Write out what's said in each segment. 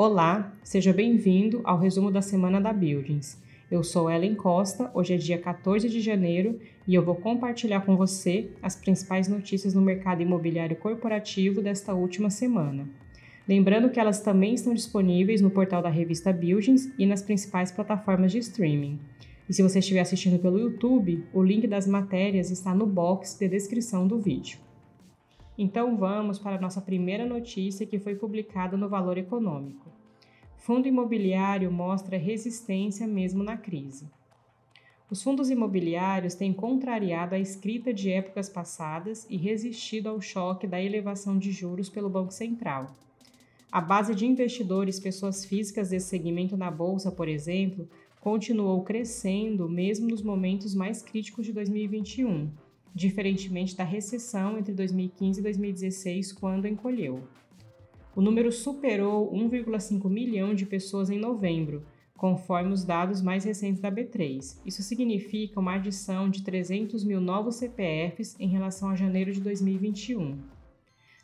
Olá, seja bem-vindo ao resumo da semana da Buildings. Eu sou Ellen Costa, hoje é dia 14 de janeiro e eu vou compartilhar com você as principais notícias no mercado imobiliário corporativo desta última semana. Lembrando que elas também estão disponíveis no portal da revista Buildings e nas principais plataformas de streaming. E se você estiver assistindo pelo YouTube, o link das matérias está no box de descrição do vídeo. Então vamos para a nossa primeira notícia que foi publicada no Valor Econômico. Fundo imobiliário mostra resistência mesmo na crise. Os fundos imobiliários têm contrariado a escrita de épocas passadas e resistido ao choque da elevação de juros pelo Banco Central. A base de investidores, pessoas físicas desse segmento na bolsa, por exemplo, continuou crescendo mesmo nos momentos mais críticos de 2021, diferentemente da recessão entre 2015 e 2016, quando encolheu. O número superou 1,5 milhão de pessoas em novembro, conforme os dados mais recentes da B3. Isso significa uma adição de 300 mil novos CPFs em relação a janeiro de 2021.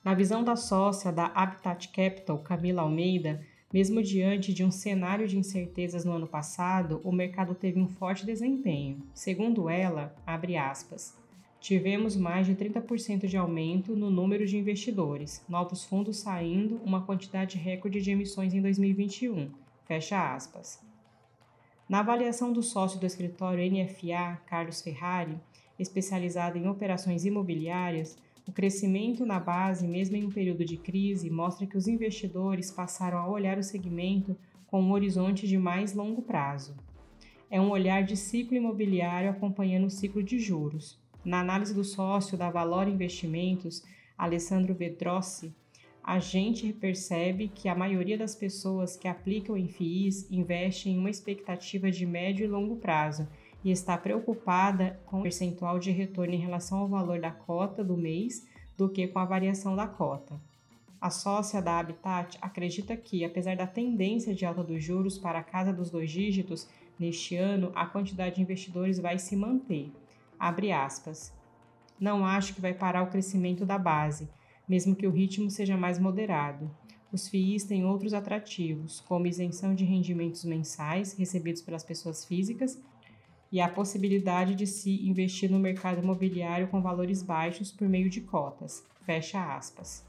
Na visão da sócia da Habitat Capital, Camila Almeida, mesmo diante de um cenário de incertezas no ano passado, o mercado teve um forte desempenho. Segundo ela, abre aspas, tivemos mais de 30% de aumento no número de investidores, novos fundos saindo, uma quantidade recorde de emissões em 2021. Fecha aspas. Na avaliação do sócio do escritório NFA, Carlos Ferrari, especializado em operações imobiliárias, o crescimento na base, mesmo em um período de crise, mostra que os investidores passaram a olhar o segmento com um horizonte de mais longo prazo. É um olhar de ciclo imobiliário acompanhando o ciclo de juros. Na análise do sócio da Valor Investimentos, Alessandro Vedrossi, a gente percebe que a maioria das pessoas que aplicam em FIIs investe em uma expectativa de médio e longo prazo e está preocupada com o percentual de retorno em relação ao valor da cota do mês do que com a variação da cota. A sócia da Habitat acredita que, apesar da tendência de alta dos juros para a casa dos dois dígitos, neste ano a quantidade de investidores vai se manter. Abre aspas. Não acho que vai parar o crescimento da base, mesmo que o ritmo seja mais moderado. Os FIIs têm outros atrativos, como isenção de rendimentos mensais recebidos pelas pessoas físicas e a possibilidade de se investir no mercado imobiliário com valores baixos por meio de cotas. Fecha aspas.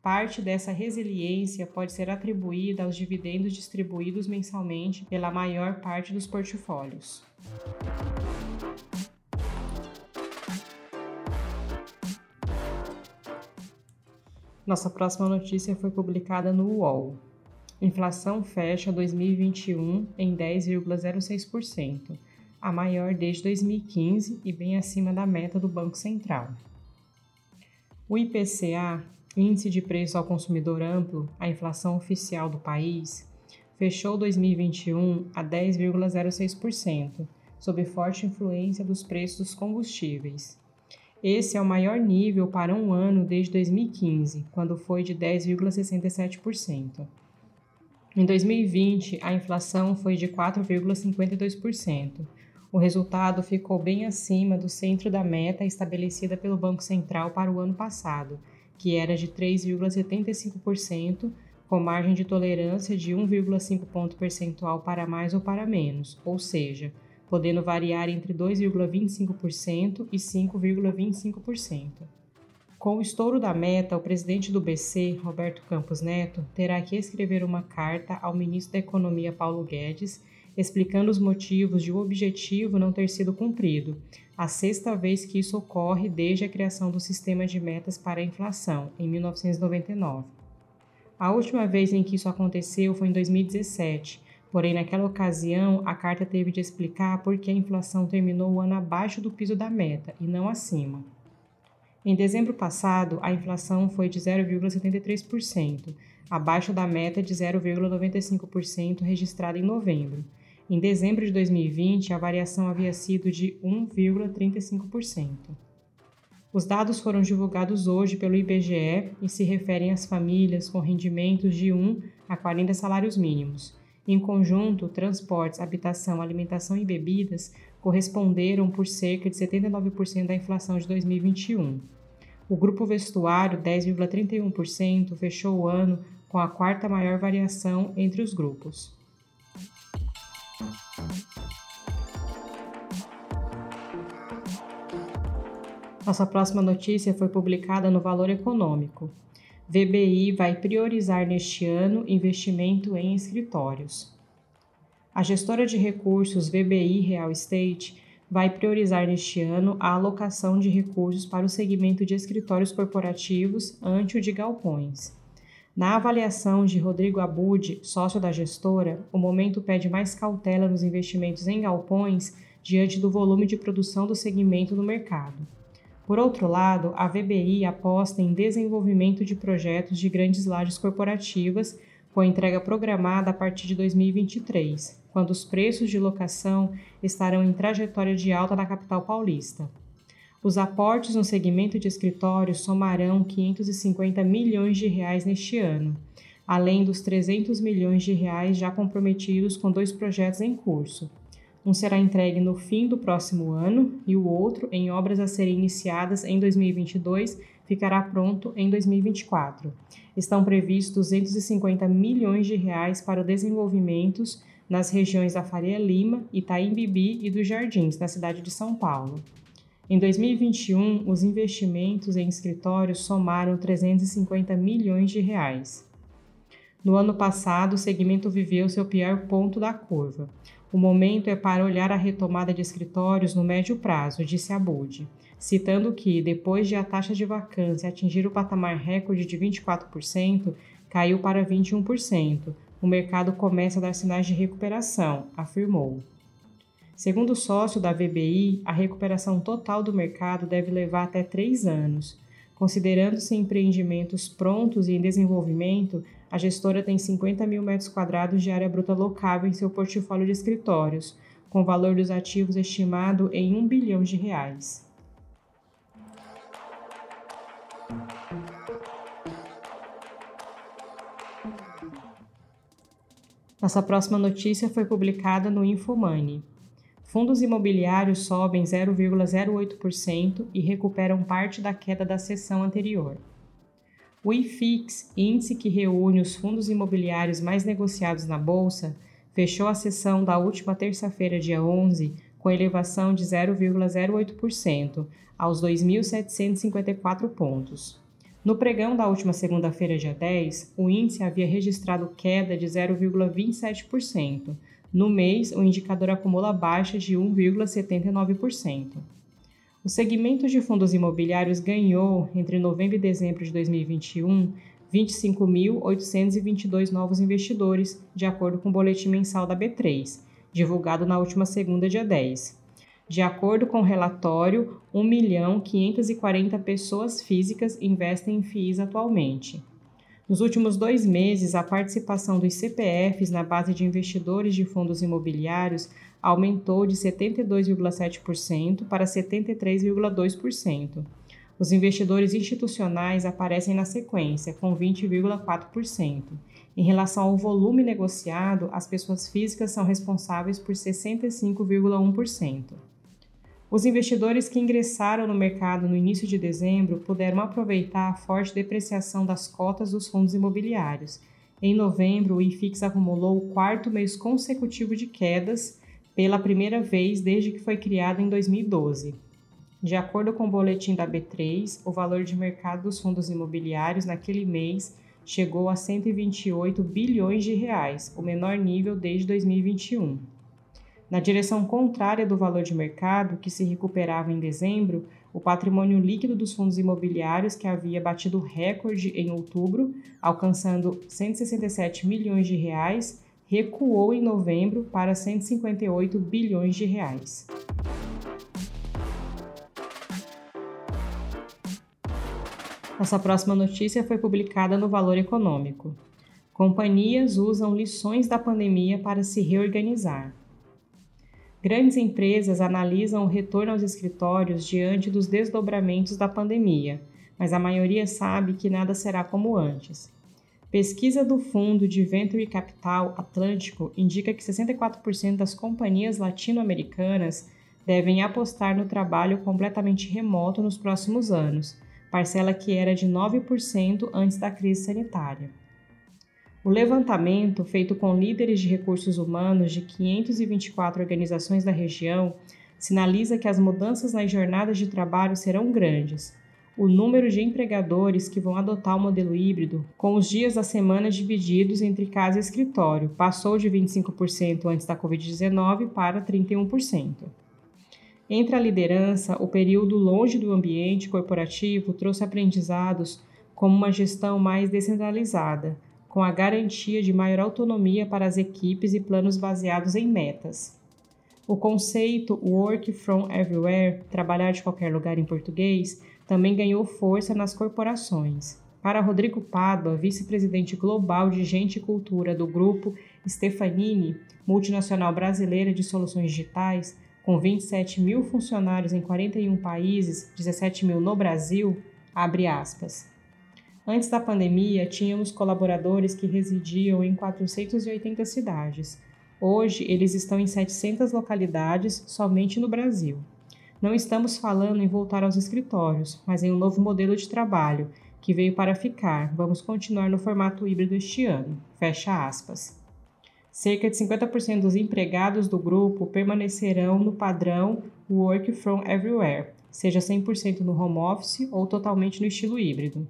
Parte dessa resiliência pode ser atribuída aos dividendos distribuídos mensalmente pela maior parte dos portfólios. Nossa próxima notícia foi publicada no UOL. Inflação fecha 2021 em 10,06% a maior desde 2015 e bem acima da meta do Banco Central. O IPCA, Índice de Preço ao Consumidor Amplo, a inflação oficial do país, fechou 2021 a 10,06%, sob forte influência dos preços dos combustíveis. Esse é o maior nível para um ano desde 2015, quando foi de 10,67%. Em 2020, a inflação foi de 4,52%, o resultado ficou bem acima do centro da meta estabelecida pelo Banco Central para o ano passado, que era de 3,75%, com margem de tolerância de 1,5 ponto percentual para mais ou para menos, ou seja, podendo variar entre 2,25% e 5,25%. Com o estouro da meta, o presidente do BC, Roberto Campos Neto, terá que escrever uma carta ao ministro da Economia Paulo Guedes explicando os motivos de o objetivo não ter sido cumprido, a sexta vez que isso ocorre desde a criação do sistema de metas para a inflação, em 1999. A última vez em que isso aconteceu foi em 2017, porém, naquela ocasião, a carta teve de explicar por que a inflação terminou o ano abaixo do piso da meta e não acima. Em dezembro passado, a inflação foi de 0,73%, abaixo da meta de 0,95% registrada em novembro em dezembro de 2020, a variação havia sido de 1,35%. Os dados foram divulgados hoje pelo IBGE e se referem às famílias com rendimentos de 1 a 40 salários mínimos. Em conjunto, transportes, habitação, alimentação e bebidas corresponderam por cerca de 79% da inflação de 2021. O grupo vestuário, 10,31%, fechou o ano com a quarta maior variação entre os grupos. Nossa próxima notícia foi publicada no Valor Econômico. VBI vai priorizar neste ano investimento em escritórios. A gestora de recursos VBI Real Estate vai priorizar neste ano a alocação de recursos para o segmento de escritórios corporativos ante o de galpões. Na avaliação de Rodrigo Abud, sócio da gestora, o momento pede mais cautela nos investimentos em galpões diante do volume de produção do segmento no mercado. Por outro lado, a VBI aposta em desenvolvimento de projetos de grandes lajes corporativas com entrega programada a partir de 2023, quando os preços de locação estarão em trajetória de alta na capital paulista. Os aportes no segmento de escritórios somarão 550 milhões de reais neste ano, além dos 300 milhões de reais já comprometidos com dois projetos em curso. Um será entregue no fim do próximo ano e o outro, em obras a serem iniciadas em 2022, ficará pronto em 2024. Estão previstos 250 milhões de reais para desenvolvimentos nas regiões da Faria Lima, Itaim Bibi e dos Jardins, na cidade de São Paulo. Em 2021, os investimentos em escritórios somaram 350 milhões de reais. No ano passado, o segmento viveu seu pior ponto da curva. O momento é para olhar a retomada de escritórios no médio prazo, disse Abud, citando que, depois de a taxa de vacância atingir o patamar recorde de 24%, caiu para 21%, o mercado começa a dar sinais de recuperação, afirmou. Segundo o sócio da VBI, a recuperação total do mercado deve levar até três anos. Considerando-se empreendimentos prontos e em desenvolvimento, a gestora tem 50 mil metros quadrados de área bruta locável em seu portfólio de escritórios, com o valor dos ativos estimado em 1 bilhão de reais. Nossa próxima notícia foi publicada no Infomoney. Fundos imobiliários sobem 0,08% e recuperam parte da queda da sessão anterior. O IFIX, índice que reúne os fundos imobiliários mais negociados na bolsa, fechou a sessão da última terça-feira, dia 11, com elevação de 0,08% aos 2.754 pontos. No pregão da última segunda-feira, dia 10, o índice havia registrado queda de 0,27%. No mês, o indicador acumula baixa de 1,79%. O segmento de fundos imobiliários ganhou, entre novembro e dezembro de 2021, 25.822 novos investidores, de acordo com o boletim mensal da B3, divulgado na última segunda, dia 10. De acordo com o relatório, 1.540 pessoas físicas investem em FIIs atualmente. Nos últimos dois meses, a participação dos CPFs na base de investidores de fundos imobiliários aumentou de 72,7% para 73,2%. Os investidores institucionais aparecem na sequência, com 20,4%. Em relação ao volume negociado, as pessoas físicas são responsáveis por 65,1%. Os investidores que ingressaram no mercado no início de dezembro puderam aproveitar a forte depreciação das cotas dos fundos imobiliários. Em novembro, o IFIX acumulou o quarto mês consecutivo de quedas pela primeira vez desde que foi criado em 2012. De acordo com o boletim da B3, o valor de mercado dos fundos imobiliários naquele mês chegou a 128 bilhões de reais, o menor nível desde 2021. Na direção contrária do valor de mercado, que se recuperava em dezembro, o patrimônio líquido dos fundos imobiliários, que havia batido recorde em outubro, alcançando 167 milhões de reais, recuou em novembro para 158 bilhões de reais. Nossa próxima notícia foi publicada no Valor Econômico. Companhias usam lições da pandemia para se reorganizar. Grandes empresas analisam o retorno aos escritórios diante dos desdobramentos da pandemia, mas a maioria sabe que nada será como antes. Pesquisa do fundo de Venture Capital Atlântico indica que 64% das companhias latino-americanas devem apostar no trabalho completamente remoto nos próximos anos, parcela que era de 9% antes da crise sanitária. O levantamento, feito com líderes de recursos humanos de 524 organizações da região, sinaliza que as mudanças nas jornadas de trabalho serão grandes. O número de empregadores que vão adotar o modelo híbrido, com os dias da semana divididos entre casa e escritório, passou de 25% antes da Covid-19 para 31%. Entre a liderança, o período longe do ambiente corporativo trouxe aprendizados como uma gestão mais descentralizada, com a garantia de maior autonomia para as equipes e planos baseados em metas. O conceito Work from Everywhere, trabalhar de qualquer lugar em português, também ganhou força nas corporações. Para Rodrigo Pádua, vice-presidente global de Gente e Cultura do grupo Stefanini, multinacional brasileira de soluções digitais, com 27 mil funcionários em 41 países, 17 mil no Brasil, abre aspas. Antes da pandemia, tínhamos colaboradores que residiam em 480 cidades. Hoje, eles estão em 700 localidades somente no Brasil. Não estamos falando em voltar aos escritórios, mas em um novo modelo de trabalho que veio para ficar. Vamos continuar no formato híbrido este ano. Fecha aspas. Cerca de 50% dos empregados do grupo permanecerão no padrão Work from Everywhere, seja 100% no home office ou totalmente no estilo híbrido.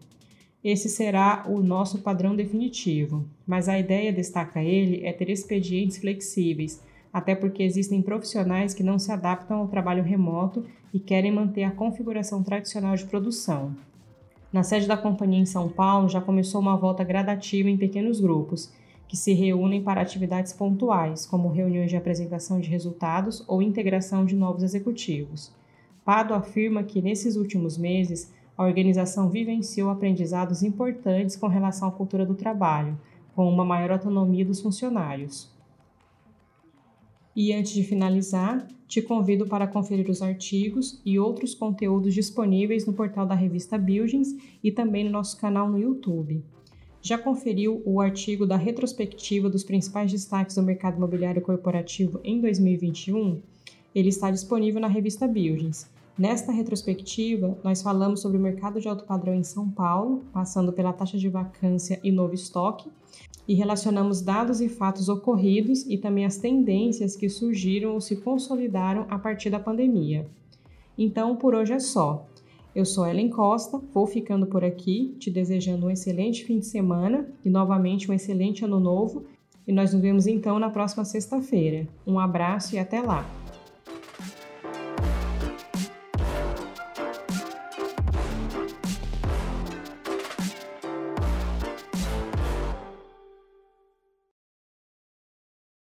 Esse será o nosso padrão definitivo, mas a ideia, destaca ele, é ter expedientes flexíveis, até porque existem profissionais que não se adaptam ao trabalho remoto e querem manter a configuração tradicional de produção. Na sede da companhia em São Paulo já começou uma volta gradativa em pequenos grupos, que se reúnem para atividades pontuais, como reuniões de apresentação de resultados ou integração de novos executivos. Pado afirma que nesses últimos meses a organização vivenciou aprendizados importantes com relação à cultura do trabalho, com uma maior autonomia dos funcionários. E antes de finalizar, te convido para conferir os artigos e outros conteúdos disponíveis no portal da revista Buildings e também no nosso canal no YouTube. Já conferiu o artigo da retrospectiva dos principais destaques do mercado imobiliário corporativo em 2021? Ele está disponível na revista Buildings Nesta retrospectiva, nós falamos sobre o mercado de alto padrão em São Paulo, passando pela taxa de vacância e novo estoque, e relacionamos dados e fatos ocorridos e também as tendências que surgiram ou se consolidaram a partir da pandemia. Então, por hoje é só. Eu sou Ellen Costa, vou ficando por aqui, te desejando um excelente fim de semana e novamente um excelente ano novo. E nós nos vemos então na próxima sexta-feira. Um abraço e até lá!